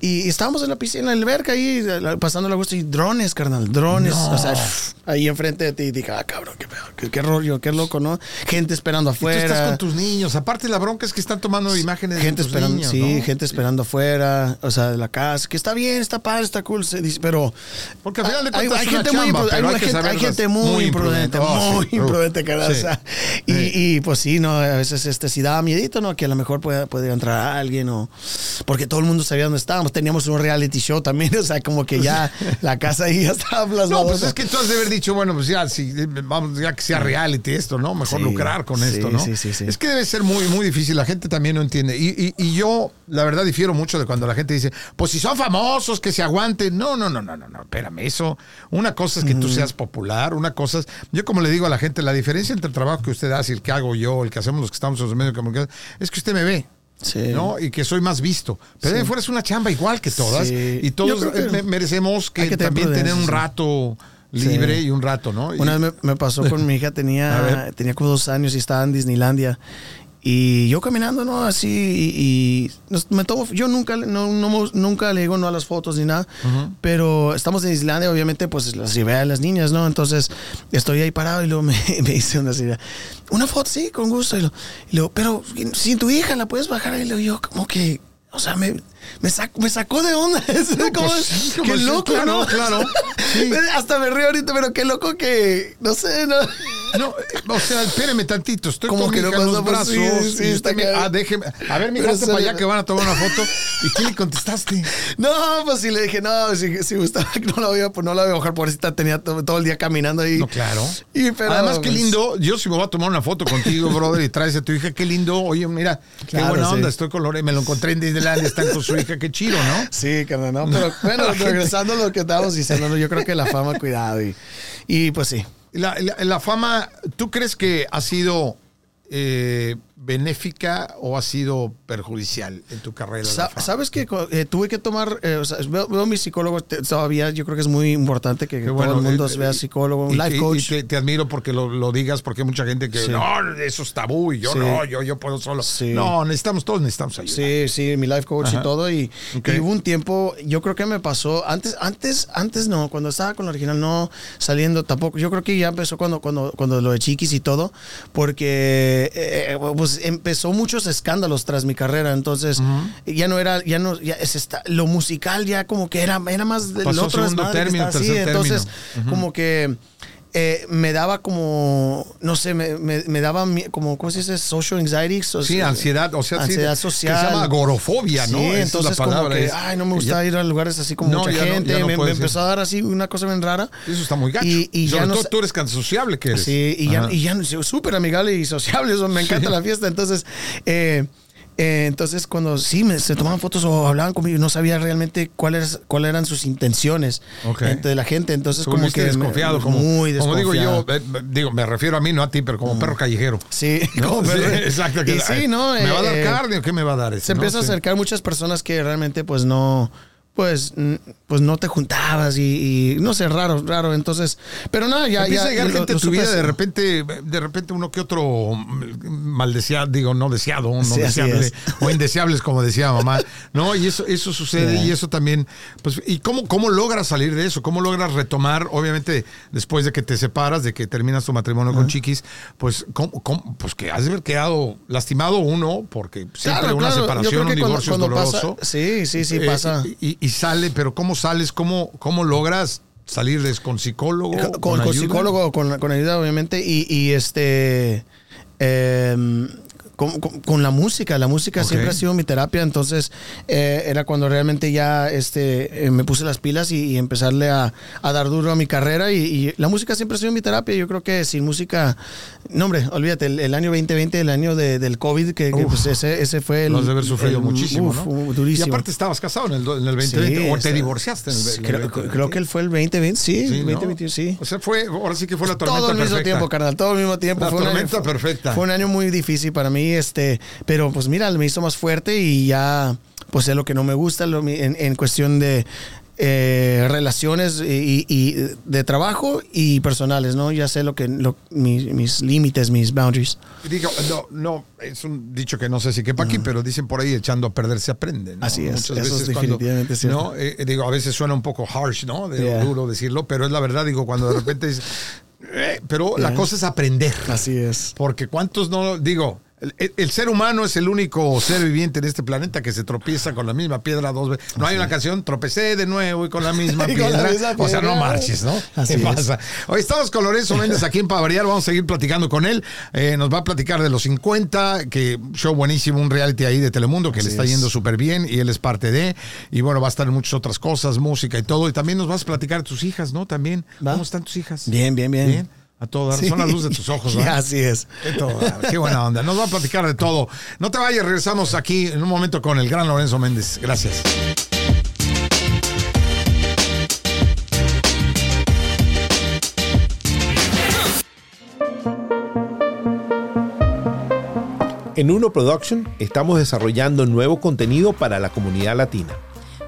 y estábamos en la piscina, en la alberca ahí, pasando la gusto, y drones, carnal, drones, No. o sea, ahí enfrente de ti, dije, ah, cabrón, qué, qué, qué rollo, qué loco, ¿no? Gente esperando Y tú afuera. estás con tus niños. Aparte, la bronca es que están tomando imágenes Gente de tus esperando, niños, sí, ¿no? gente esperando afuera, o sea, de la casa, que está bien, está padre, está cool, se dice, pero Porque al final de cuentas hay gente muy chamba, hay, hay gente, muy, muy imprudente. Oh, muy sí. imprudente, cara, o sea, y, Sí. y, pues sí, no, a veces este sí daba miedito, ¿no? Que a lo mejor puede, puede entrar alguien o porque todo el mundo sabía dónde estábamos, teníamos un reality show también, o sea, como que ya la casa ahí ya estaba plasmada. No, pues es que tú has de haber dicho, bueno, pues ya, si, vamos, ya que sea reality esto, ¿no? Mejor Sí, lucrar con sí, esto, ¿no? sí, sí, sí. Es que debe ser muy, muy difícil, la gente también no entiende. Y, y- y yo, la verdad, difiero mucho de cuando la gente dice, pues si son famosos, que se aguanten. No, no, no, no, no, no, espérame, eso. Una cosa es que tú seas popular, una cosa es, yo como le digo a la gente, la diferencia entre el trabajo que usted hace y el que hago yo, el que hacemos los que estamos en los medios de comunicación, es que usted me ve. Sí. ¿no? Y que soy más visto. Pero de ahí fuera es una chamba igual que todas. Sí. Y todos que eh, me- merecemos que, también tener un sí. rato libre Sí. y un rato, ¿no? Y- Una vez me, me pasó con mi hija, tenía, tenía como dos años y estaba en Disneylandia. Y yo caminando, ¿no? Así, y, y me tomo, yo nunca, le- no, no- nunca le digo no a las fotos ni nada, pero estamos en Islandia, obviamente, pues las llevé a las niñas, ¿no? Entonces estoy ahí parado y luego me, me dice una señora, una foto, sí, con gusto. Y luego, y luego, pero si tu hija la puedes bajar, y luego yo, como que, o sea, me, me, sacó, me sacó de onda. Es como, pues como qué sí, loco, claro, ¿no? claro. Sí. Hasta me río ahorita, pero qué loco que, no sé, no. No, o sea, espéreme tantito, estoy Como con que mi no hija en los por- brazos. sí, está ah, déjeme. A ver, mi se para allá que van a tomar una foto. ¿Y qué le contestaste? No, pues sí le dije, no, si, si gustaba que no la voy a, pues no la voy a bajar, pobrecita, tenía to- todo el día caminando ahí. No, claro. Y, pero, Además, qué pues, lindo. Yo si me voy a tomar una foto contigo, brother, y traes a tu hija, qué lindo. Oye, mira, qué Claro, buena sí. onda. Estoy con Lore, me lo encontré en Disneyland están con su hija, qué chido, ¿no? Sí, carnal, no, pero bueno, regresando a lo que estábamos diciendo, yo creo que la fama, cuidado. Y, y pues sí. La, la- la fama, ¿tú crees que ha sido eh, benéfica o ha sido perjudicial en tu carrera? Sa-? Sabes que eh, tuve que tomar, eh, o sea, veo, veo a mi psicólogo te- todavía, yo creo que es muy importante que todo el mundo eh, vea eh, psicólogo, un life coach. Y te, te admiro porque lo, lo digas, porque hay mucha gente que Sí. no, eso es tabú y yo Sí. no, yo, yo puedo solo. Sí. No, necesitamos, todos necesitamos ayuda. Sí, sí, mi life coach Ajá. y todo. Y, hubo un tiempo, yo creo que me pasó, antes, antes, antes no, cuando estaba con la original no saliendo tampoco. Yo creo que ya empezó cuando, cuando, cuando lo de chiquis y todo, porque pues empezó muchos escándalos tras mi carrera. Entonces, ya no era, ya no, ya es esta- lo musical ya como que era, era más del Pasó otro segundo que término, así. tercer Entonces, término. como que eh, me daba como, no sé, me, me, me daba como, ¿cómo se dice? Social anxiety. so- Sí, ansiedad, o sea, sí, ansiedad que social. se llama agorofobia, ¿no? Sí, Esa es la entonces como palabra, que, es- ay, no me gusta ya- ir a lugares así como No, mucha ya no- gente. ya no me, me empezó a dar así una cosa bien rara. Eso está muy gacho. Y, y Sobre ya no todo tú eres tan sociable que eres. Sí, y ya, Ajá. y ya no- súper amigable y sociable, eso me encanta la fiesta. Entonces, eh, eh, entonces cuando sí me, se tomaban fotos o hablaban conmigo, no sabía realmente cuáles cuáles eran sus intenciones Ok. entre la gente. Entonces, como que me- desconfiado, como, muy como digo yo, desconfiado. eh, digo, me refiero a mí, no a ti, pero como perro callejero. Sí, ¿no? como Sí, perro. exacto. que, Y sí, ¿no? ¿Me va a dar Eh, carne o qué me va a dar? ese, se no? empieza Sí. a acercar muchas personas que realmente pues no pues pues no te juntabas y, y no sé raro raro entonces pero nada ya Empieza ya a llegar lo- gente lo tu vida de repente, de repente uno que otro maldeseado, digo, no deseado, no Sí, deseable, es. o indeseables, como decía mamá. No, y eso, eso sucede, y eso también, pues, ¿y cómo, cómo logras salir de eso? ¿Cómo logras retomar, obviamente, después de que te separas, de que terminas tu matrimonio con Chiquis, pues, ¿cómo, cómo? pues que has quedado lastimado uno, porque siempre Claro, una claro. Separación, un que cuando- divorcio cuando es pasa- doloroso. sí, sí, sí, Eh, pasa. Y, y sale, pero ¿cómo sales? ¿Cómo, cómo logras salir de con psicólogo? con, con ayuda? psicólogo con, con ayuda obviamente y, y este em, con, con- con la música, la música siempre ha sido mi terapia, entonces eh, era cuando realmente ya este, eh, me puse las pilas y, y empezarle a, a dar duro a mi carrera y, y la música siempre ha sido mi terapia, yo creo que sin música, no hombre, olvídate, el, el año 2020, el año de- del COVID, que, pues ese, ese fue el... Lo has de haber sufrido el- muchísimo, uf, ¿no? durísimo. Y aparte estabas casado en el, en el 2020 Sí, o te divorciaste en el, en el creo, 2020. creo que él fue el 2020, sí, Sí, el ¿no? 2021, sí. O sea, fue, ahora sí que fue la tormenta todo al mismo tiempo, carnal, todo al mismo tiempo. La fue tormenta perfecta. Fue un año muy difícil para mí, este, pero pues mira, me hizo más fuerte y ya, pues es lo que no me gusta lo- en, en cuestión de eh, relaciones y, y de trabajo y personales, ¿no? Ya sé lo que, lo- mis, mis límites, mis boundaries. Digo, no, no, es un dicho que no sé si quepa aquí, pero dicen por ahí echando a perder se aprende. ¿no? Así es, Muchas eso es veces cuando- definitivamente cierto. ¿no? Eh, eh, digo, a veces suena un poco harsh, ¿no? De Yeah. duro decirlo, pero es la verdad, digo, cuando de repente dices, eh, pero la Yeah. cosa es aprender. Así es. Porque cuántos no, digo, el, el ser humano es el único ser viviente en este planeta que se tropieza con la misma piedra dos veces. No hay una canción, tropecé de nuevo y con la misma Y con la piedra. O sea, no marches, ¿no? Así ¿Qué es. pasa? Hoy estamos con Lorenzo Méndez aquí en Pavariar, vamos a seguir platicando con él. Eh, nos va a platicar de los 50, que show buenísimo, un reality ahí de Telemundo que le está es. yendo súper bien y él es parte de. Y bueno, va a estar en muchas otras cosas, música y todo. Y también nos vas a platicar de tus hijas, ¿no? También. Va. ¿Cómo están tus hijas? Bien, bien, bien. A todo dar. Sí. Son la luz de tus ojos, ¿verdad? Así es. Todo, qué buena onda. Nos va a platicar de todo. No te vayas, regresamos aquí en un momento con el gran Lorenzo Méndez. Gracias. En Uno Production estamos desarrollando nuevo contenido para la comunidad latina.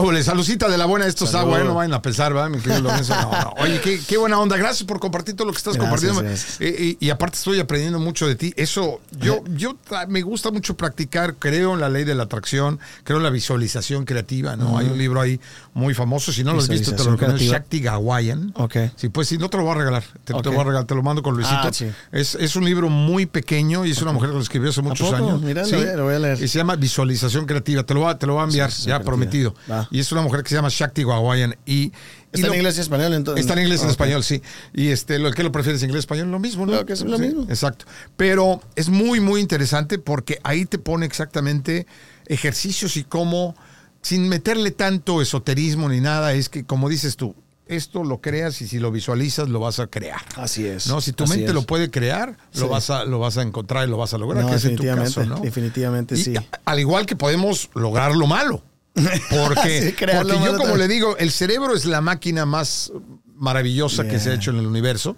¿Qué? Salucita de la buena. Esto está bueno, vayan a pensar, ¿verdad? Mi querido Lorenzo. No, no. Oye, qué, qué buena onda. Gracias por compartir todo lo que estás Gracias, compartiendo. Eh, y, y aparte estoy aprendiendo mucho de ti. Eso, yo, yo ta- me gusta mucho practicar. Creo en la ley de la atracción. Creo en la visualización creativa, ¿no? Hay un libro ahí muy famoso. Si no lo has visto, te lo recomiendo. Shakti Gawayan. Ok. Sí, pues sí, no te lo voy a regalar. Te, lo voy a regalar. Te lo mando con Luisito. Ah, sí. es, es un libro muy pequeño y es una mujer que lo escribió hace muchos años. Mira, Sí. lo voy a leer. Y se llama Visualización Creativa. Te lo voy a, te lo voy a enviar, ya creativa. prometido. Va. Ajá. Y es una mujer que se llama Shakti Gawayan. Y, y Está lo- en inglés y español, entonces. Está en inglés y en Ok. español, sí. Y este, lo que lo prefieres, inglés español, lo mismo, ¿no? Claro que es lo Sí, mismo. Exacto. Pero es muy, muy interesante porque ahí te pone exactamente ejercicios y cómo, sin meterle tanto esoterismo ni nada, es que, como dices tú, esto lo creas y si lo visualizas lo vas a crear. Así es. ¿no? Si tu mente es. lo puede crear, lo, Sí. vas a, lo vas a encontrar y lo vas a lograr, No, que es en tu definitivamente, caso, ¿no? definitivamente, Y sí. Al igual que podemos lograr lo malo. Crear lo porque yo, como le digo, el cerebro es la máquina más maravillosa que se ha hecho en el universo,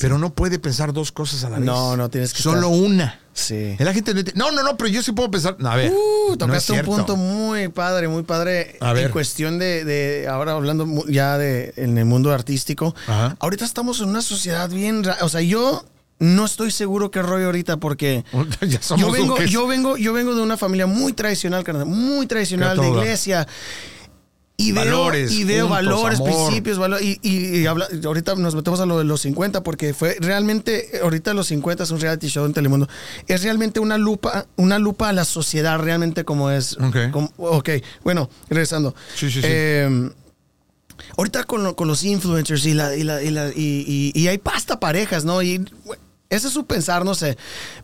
pero no puede pensar dos cosas a la vez. No, no, tienes que Solo estar- una. Sí. La gente no, no, no, no, pero yo sí puedo pensar. A ver. Uh, no tocaste un punto muy padre, muy padre A en ver. cuestión de, de- ahora hablando ya de en el mundo artístico. Ajá. Ahorita estamos en una sociedad bien, o sea, yo no estoy seguro qué rollo ahorita porque ya somos yo vengo, yo vengo, yo vengo de una familia muy tradicional, carnal, muy tradicional de iglesia. Y veo, Valores, y veo juntos, valores, amor. principios, valo- y, y- y habla- ahorita nos metemos a lo de los 50 porque fue realmente, ahorita los 50 es un reality show en Telemundo, es realmente una lupa, una lupa a la sociedad realmente como es. Ok. como- ok, bueno, regresando. Sí, sí, sí. Eh, ahorita con, lo- con los influencers y la, y, la- y la- y- y- hay pasta parejas, ¿no? Y ese es su pensar, no sé.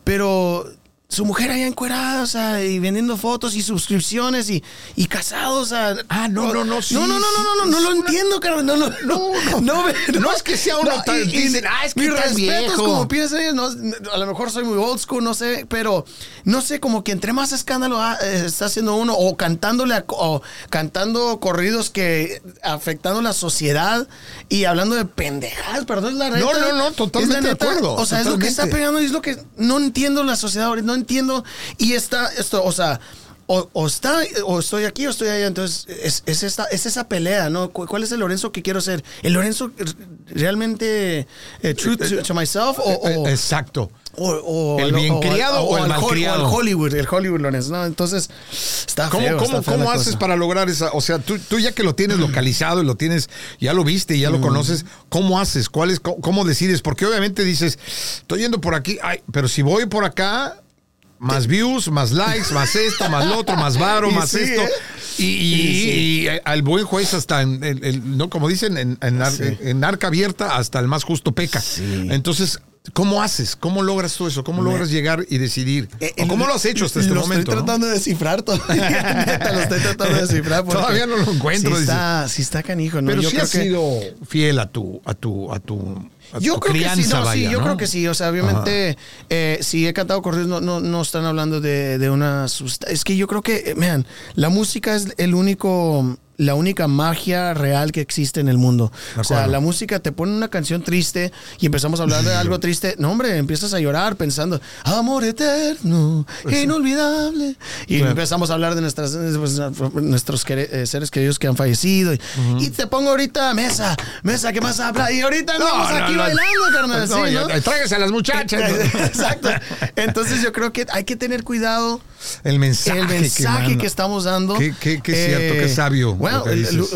Pero su mujer allá encuerada, o sea, y vendiendo fotos y suscripciones y, y casados, o sea. Ah, no, no, no, sí, no, no, no, no, no, no, es lo entiendo, carnal. No, no, no, no, no, No es que sea uno tan- dicen, "Ah, es que estás viejo". como piensan ellos, no, a lo mejor soy muy old school, no sé, pero no sé, como que entre más escándalo ah, eh, está haciendo uno o cantándole a- o cantando corridos que afectando la sociedad y hablando de pendejadas, perdón, es la neta. No, no, no, totalmente de acuerdo, O sea, es lo que está pegando y es lo que no entiendo la sociedad ahorita, no entiendo y está esto, o sea, o, o está, o estoy aquí o estoy allá. Entonces, es, es esta, es esa pelea, ¿no? ¿Cu- ¿Cuál es el Lorenzo que quiero ser? ¿El Lorenzo realmente eh, true to, to myself? O, o- Eh, Exacto. o- ¿El bien criado o el al mal criado? o el Hollywood, el Hollywood Lorenzo, ¿no? Entonces, está ¿Cómo, feo, cómo, está cómo haces cosa. para lograr esa? O sea, tú, tú ya que lo tienes localizado y lo tienes, ya lo viste y ya lo conoces, ¿cómo haces? ¿Cuál es, cómo, cómo decides? Porque obviamente dices, estoy yendo por aquí, ay, pero si voy por acá, más views, más likes, más esto, más lo otro, más varo, más sí, esto. ¿eh? Y, y- sí. y al buen juez hasta, en, en- no como dicen, en, en ar- Sí. en arca abierta hasta el más justo peca. Entonces, ¿cómo haces? ¿Cómo logras todo eso? ¿Cómo logras llegar y decidir? Eh, ¿O ¿Cómo el- lo has hecho hasta este lo momento? Estoy no? tratando de descifrar todavía. Lo estoy tratando de descifrar. Todavía no lo encuentro, Sí está, sí está canijo, ¿no? Pero Yo sí creo has que- sido fiel a tu, a tu, a tu, Yo creo que sí, no, sí, yo ¿no? creo que sí. O sea, obviamente, eh, si he cantado corridos, no, no, no están hablando de, de una sustancia. Es que yo creo que, eh, man, la música es el único, la única magia real que existe en el mundo. O sea, la música te pone una canción triste y empezamos a hablar de algo triste. No, hombre, empiezas a llorar pensando, amor eterno, inolvidable. Y Claro. empezamos a hablar de nuestras, pues, nuestros eh, seres queridos que han fallecido. Y, y te pongo ahorita mesa, mesa, ¿qué más habla? Y ahorita andamos no, aquí no. bailando, carnal. No, sí, ya- ¿no? tráigase a las muchachas. Exacto. Entonces yo creo que hay que tener cuidado El mensaje. el mensaje que, estamos dando. Qué- qué- qué cierto, qué sabio Bueno,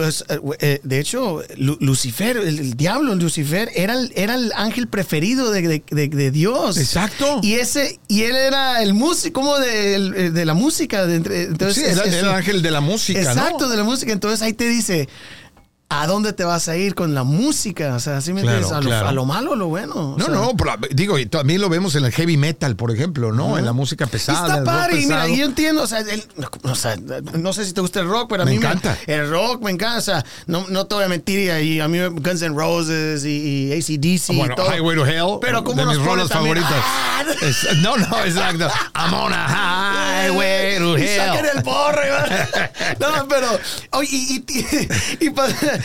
es, eh, eh, de hecho, Lu- Lucifer, el, el diablo, Lucifer, era el, era el ángel preferido de, de- de- de Dios. Exacto. Y ese y él era el músico, como de, de la música. entonces, Sí, era, es era el ángel de la música, Exacto, ¿no? de la música. Entonces ahí te dice. ¿A dónde te vas a ir con la música? O sea, ¿sí me Claro, entiendes? A, lo- claro. a lo malo o lo bueno. O No, sea, no, pero, digo, y también lo vemos en el heavy metal, por ejemplo, ¿no? En la música pesada. Está el rock padre, y mira, yo entiendo, o sea, el- o sea, no sé si te gusta el rock, pero a Me mí encanta. el rock me encanta, o sea, no, no te voy a mentir, y, y a mí Guns N' Roses y, y ACDC Bueno, y todo. Highway to Hell, pero como de mis rolas favoritas. ¡ah! Es- no, no, exacto. I'm on a highway to Y saquen hell. el. ¿verdad? No, pero oye, y, y- y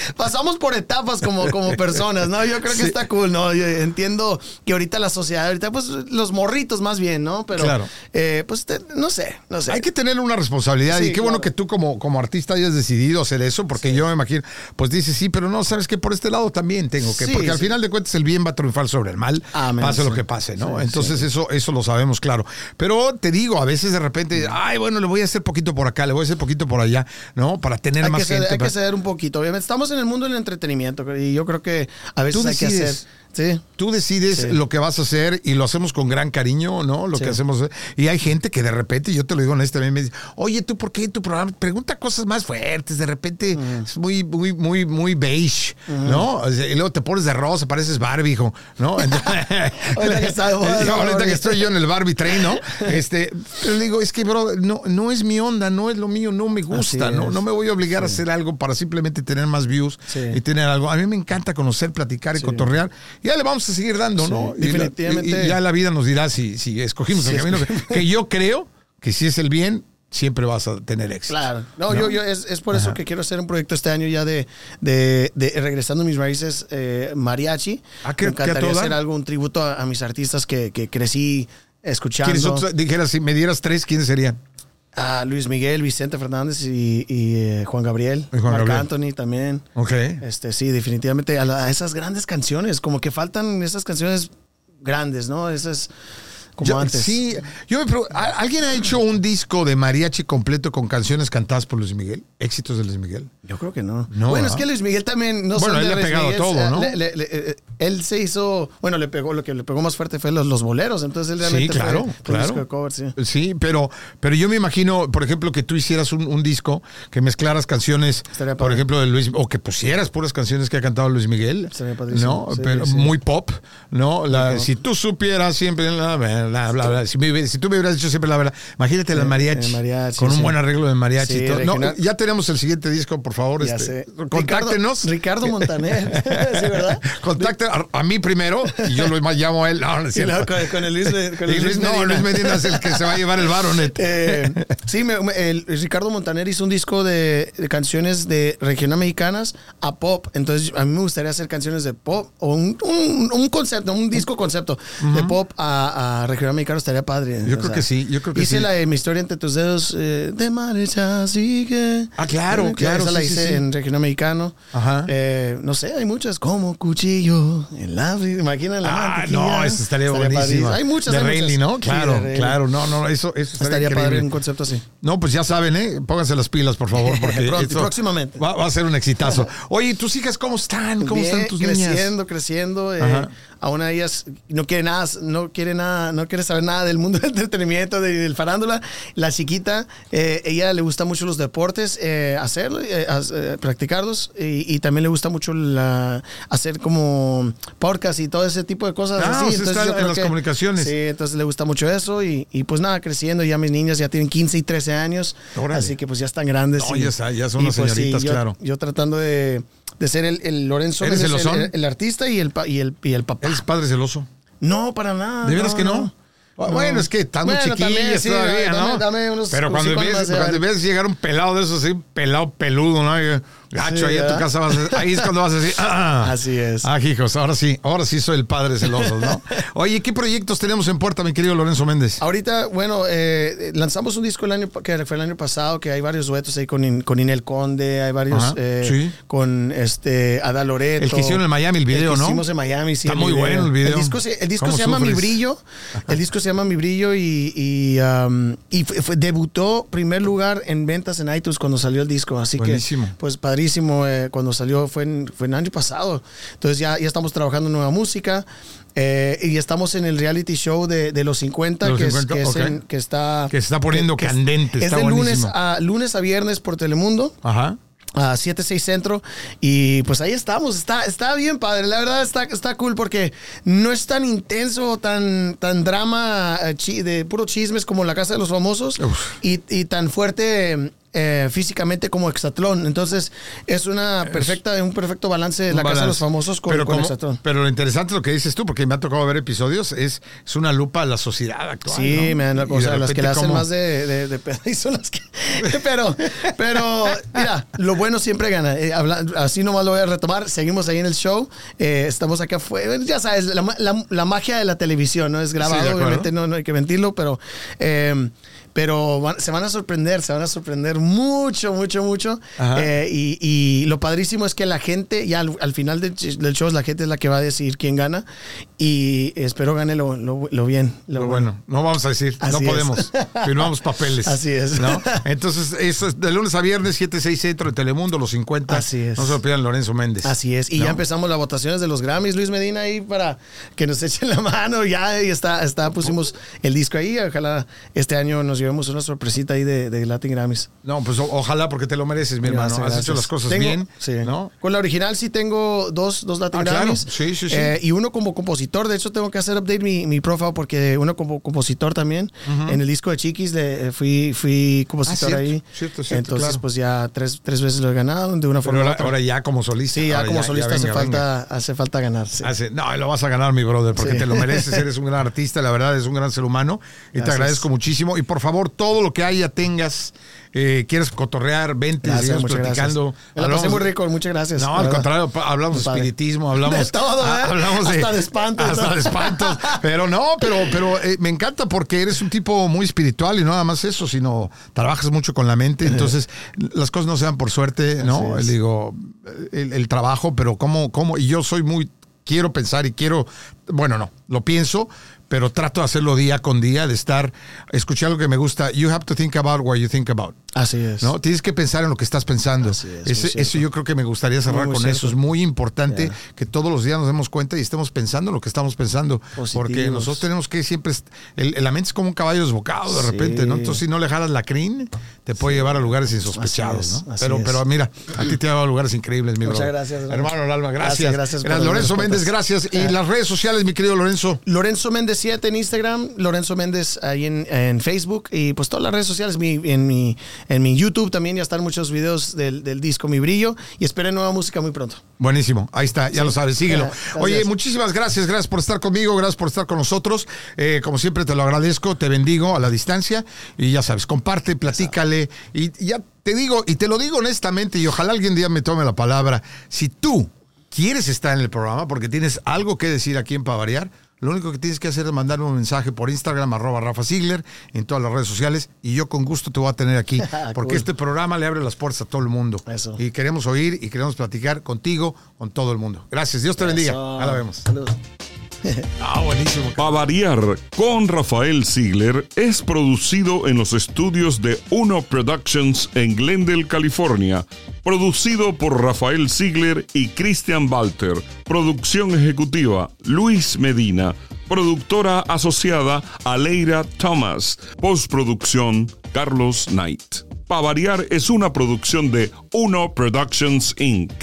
pasamos por etapas como, como personas, ¿no? Yo creo que Sí. está cool, ¿no? Yo entiendo que ahorita la sociedad, ahorita pues los morritos más bien, ¿no? Pero, Claro. eh, pues te- no sé, no sé. Hay que tener una responsabilidad Sí, y qué bueno que tú como, como artista hayas decidido hacer eso, porque yo me imagino, pues dices, sí, pero no, sabes que por este lado también tengo que, porque al final de cuentas el bien va a triunfar sobre el mal, Amén, pase lo que pase, ¿no? Entonces eso eso lo sabemos claro. Pero te digo, a veces de repente, ay, bueno, le voy a hacer poquito por acá, le voy a hacer poquito por allá, ¿no? Para tener hay más que, ceder, gente. hay que ceder un poquito. Obviamente estamos en el mundo del entretenimiento y yo creo que a veces hay que hacer. Sí. Tú decides Sí. lo que vas a hacer y lo hacemos con gran cariño, ¿no? Lo Sí. que hacemos. Y hay gente que de repente, yo te lo digo honestamente, me dice, oye, ¿tú por qué tu programa pregunta cosas más fuertes? De repente es muy, muy, muy, muy beige, ¿no? Y luego te pones de rosa, pareces Barbie, hijo, ¿no? Entonces- Ahorita que está ahorita estoy yo en el Barbie train, ¿no? Este, pero le digo, es que, bro, no, no es mi onda, no es lo mío, no me gusta, ¿no? No me voy a obligar a hacer algo para simplemente tener más views y tener algo. A mí me encanta conocer, platicar y cotorrear. Ya le vamos a seguir dando, Sí, ¿no? Y la- definitivamente. Y, y ya la vida nos dirá si, si escogimos el camino. Que, que yo creo que si es el bien, siempre vas a tener éxito. Claro. No, ¿No? yo, yo es, es por eso que quiero hacer un proyecto este año ya de, de, de regresando a mis raíces eh, mariachi. Ah, ¿qué- Me a encantaría hacer algo, un tributo a, a mis artistas que, que crecí escuchando. Dijeras, si me dieras tres, ¿quiénes serían? A Luis Miguel, Vicente Fernández y, y, eh, Juan Gabriel. Y Juan Marc Gabriel. Anthony también. Ok. Este, sí, definitivamente a, la- a esas grandes canciones, como que faltan esas canciones grandes, ¿no? Esas como Yo- antes. Sí, yo me pregunto, ¿a- ¿alguien ha hecho un disco de mariachi completo con canciones cantadas por Luis Miguel? ¿Éxitos de Luis Miguel? Yo creo que no. No, bueno, ¿ah? es que Luis Miguel también no Bueno, él le ha pegado Miguel, todo, sea, ¿no? le- le- le- eh, él se hizo, bueno, le pegó, lo que le pegó más fuerte fue los, los boleros, entonces él Sí, realmente fue- claro, fue, claro. disco de cover, sí. Sí, pero, pero yo me imagino, por ejemplo, que tú hicieras un, un disco que mezclaras canciones, Estaría por padre. ejemplo, de Luis, o que pusieras puras canciones que ha cantado Luis Miguel, Estaría padrísimo, ¿no? sí, pero sí. muy pop, ¿no? La- si tú supieras siempre la verdad, bla, bla, si, me hubiera- si tú me hubieras dicho siempre la verdad, imagínate Sí, mariachi, mariachi, con un sí. buen arreglo de mariachi. y Sí, todo. No, ya tenemos el siguiente disco, por favor, Ya este, sé. contáctenos. Ricardo, Ricardo Montaner, ¿sí, verdad? A, a mí primero y yo lo llamo a él. No, no es cierto. con, con el Luis, con el Luis, no, Luis Medina es el que se va a llevar el baronet. Eh, sí, me- me- el, Ricardo Montaner hizo un disco de, de canciones de regional mexicanas a pop. Entonces, a mí me gustaría hacer canciones de pop o un, un- un concepto, un disco concepto de pop a, a regional mexicano estaría padre. Yo creo que sí, yo creo que hice sí. la de Mi historia entre tus dedos eh, de marcha sigue. Ah, claro, claro, Esa la sí, hice sí. en regional mexicano. Ajá. Eh, no sé, hay muchas como cuchillo en la. Imagina la Ah, no, eso estaría, buenísimo. Hay muchas. De hay Rayleigh, muchas. ¿no? Claro, claro. No, no, eso, eso estaría, Estaría padre un concepto así. No, pues ya saben, ¿eh? Pónganse las pilas, por favor, porque esto próximamente. Va, va a ser un exitazo. Oye, ¿tus hijas cómo están? ¿Cómo Bien, están tus creciendo, niñas? creciendo. eh, Ajá. A una de ellas no quiere nada, no quiere nada, no quiere saber nada del mundo del entretenimiento, de- del farándula. La chiquita, eh, ella le gusta mucho los deportes, eh, hacerlo, eh, eh, practicarlos, y, y también le gusta mucho la, hacer como podcast y todo ese tipo de cosas. Ah, así. sea, está yo en creo las comunicaciones. Sí, entonces le gusta mucho eso y, y pues nada, creciendo. Ya mis niñas ya tienen 15 y 13 años, Órale. así que pues ya están grandes. No, y- ya son unas pues, sí, señoritas, yo- claro. Yo tratando de, de ser el, el Lorenzo ¿Eres Méndez, el, el artista y el, y el, y el papá. ¿Eres padre celoso? No, para nada. ¿De veras que no? Ah, Bueno, es que están muy Bueno, chiquillas sí, todavía, dame- ¿no? dame unos- Pero cuando ves, cuando ves llegar un pelado de esos así, pelado peludo, ¿no? Gacho, ahí en tu casa vas a, ahí es cuando vas a decir, ah, Así es. Ah, hijos, ahora sí, ahora sí soy el padre celoso, ¿no? Oye, ¿qué proyectos tenemos en puerta, mi querido Lorenzo Méndez? Ahorita, bueno, eh, lanzamos un disco el año que fue el año pasado, que hay varios duetos ahí con, con Inel Conde, hay varios eh, sí. con este Ada Loreto. El que hicieron en Miami, el video, que ¿no? Hicimos en Miami, sí. Está muy bueno el video. El disco se, el disco ¿Cómo se llama Mi? Brillo. El disco se llama Mi Brillo y, y, um, y fue- fue- debutó primer lugar en ventas en iTunes cuando salió el disco. Así Buenísimo. que, pues padrísimo. eh, cuando salió fue en, fue en el año pasado. Entonces ya, ya estamos trabajando en nueva música. eh, y estamos en el reality show de, de los 50, De los que, 50, es, que, es ok. en- que está... Que se está poniendo que es- candente, Es está de lunes a, lunes a viernes por Telemundo Ajá. a 76 Centro y pues ahí estamos, está, está bien padre, la verdad está, está cool porque no es tan intenso, tan, tan drama eh, de puro chismes como La Casa de los Famosos y, y tan fuerte eh, físicamente como Exatlón, entonces es una perfecta, un perfecto balance de La Un Casa de los balance. Famosos con, pero, con como- Exatlón. pero lo interesante es lo que dices tú, porque me ha tocado ver episodios, es, es una lupa a la sociedad actual. Sí, ¿no? me dan Y la de cosa, las que le hacen cómo- más de, de, de pedo y son las que. Pero, pero, mira, lo bueno siempre gana. Eh, habla- así nomás lo voy a retomar. Seguimos ahí en el show. Eh, estamos acá afuera. Ya sabes, la, la- la magia de la televisión, ¿no? Es grabado, obviamente no, no hay que mentirlo, pero. eh, pero van- se van a sorprender, se van a sorprender mucho, mucho, mucho. Eh, y, y, lo padrísimo es que la gente, ya al, final del, show, la gente es la que va a decidir quién gana. Y espero gane lo, lo, bien. Lo, bueno. no vamos a decir, no podemos. Firmamos papeles. Así es. ¿no? Entonces, es de lunes a viernes, 7, 6 centro de Telemundo, los 50. Así es. No se lo pidan Lorenzo Méndez. Así es. Y ya empezamos las votaciones de los Grammys, Luis Medina, ahí para que nos echen la mano. Ya y está, está, pusimos el disco ahí. Ojalá este año nos llevemos una sorpresita ahí de, de Latin Grammys. No, pues ojalá porque te lo mereces, mi hermano. Has hecho las cosas bien. Sí. ¿no? Con la original sí tengo dos, dos Latin ah, Grammys. Sí, sí, sí. Eh, y uno como compositor. De hecho, tengo que hacer update mi, mi profile porque uno como compositor también. En el disco de Chiquis le, eh, fui, fui compositor ah, ahí. Cierto, cierto, Entonces, pues ya tres, tres veces lo he ganado de una forma. Ahora, ahora, ya como solista. Sí, ya como solista hace, falta, hace falta ganar. no, lo vas a ganar, mi brother, porque te lo mereces. Eres un gran artista, la verdad, es un gran ser humano. Y te agradezco muchísimo. Y por favor, todo lo que haya tengas eh, quieres cotorrear, vente, gracias, platicando. Me la pasé muy rico, muchas gracias. No, al contrario, hablamos de espiritismo, hablamos de todo, ¿eh? hablamos hasta de, espantos. Hasta de espantos. pero no, pero, pero eh, me encanta porque eres un tipo muy espiritual y no nada más eso, sino trabajas mucho con la mente, entonces las cosas no se dan por suerte, ¿no? Digo, el, el, trabajo, pero cómo, cómo, y yo soy muy quiero pensar y quiero, bueno, no, lo pienso, pero trato de hacerlo día con día, de estar, escuchar lo que me gusta. You have to think about what you think about. Así es. ¿no? Tienes que pensar en lo que estás pensando. eso yo creo que me gustaría cerrar con eso. Es muy importante que todos los días nos demos cuenta y estemos pensando en lo que estamos pensando. Porque nosotros tenemos que siempre. El, la mente es como un caballo desbocado de repente, ¿no? Entonces, si no le jalas la crin, te puede llevar a lugares insospechados, ¿no? Pero, pero mira, a ti te ha llevado a lugares increíbles, mi Muchas gracias. Hermano Alma, gracias. Gracias, gracias. Lorenzo Méndez, gracias. Y las redes sociales, mi querido Lorenzo. Lorenzo Méndez 7 en Instagram, Lorenzo Méndez ahí en, en Facebook y pues todas las redes sociales, mi, en mi en mi YouTube también ya están muchos videos del, disco Mi Brillo y esperen nueva música muy pronto. Buenísimo, ahí está, ya lo sabes, síguelo. Oye, muchísimas gracias, gracias por estar conmigo, gracias por estar con nosotros. Eh, como siempre te lo agradezco, te bendigo a la distancia y ya sabes, comparte, platícale y ya te digo, y te lo digo honestamente y ojalá algún día me tome la palabra, si tú quieres estar en el programa porque tienes algo que decir aquí en Pavariar, lo único que tienes que hacer es mandarme un mensaje por Instagram, arroba Rafa Ziegler, en todas las redes sociales, y yo con gusto te voy a tener aquí, porque este programa le abre las puertas a todo el mundo. Y queremos oír y queremos platicar contigo, con todo el mundo. Gracias, Dios te bendiga. Ahora vemos. Saludos. Ah, buenísimo. Para variar, con Rafael Ziegler es producido en los estudios de Uno Productions en Glendale, California. Producido por Rafael Ziegler y Christian Walter. Producción ejecutiva Luis Medina. Productora asociada Aleira Thomas. Postproducción Carlos Knight. Para variar es una producción de Uno Productions Inc.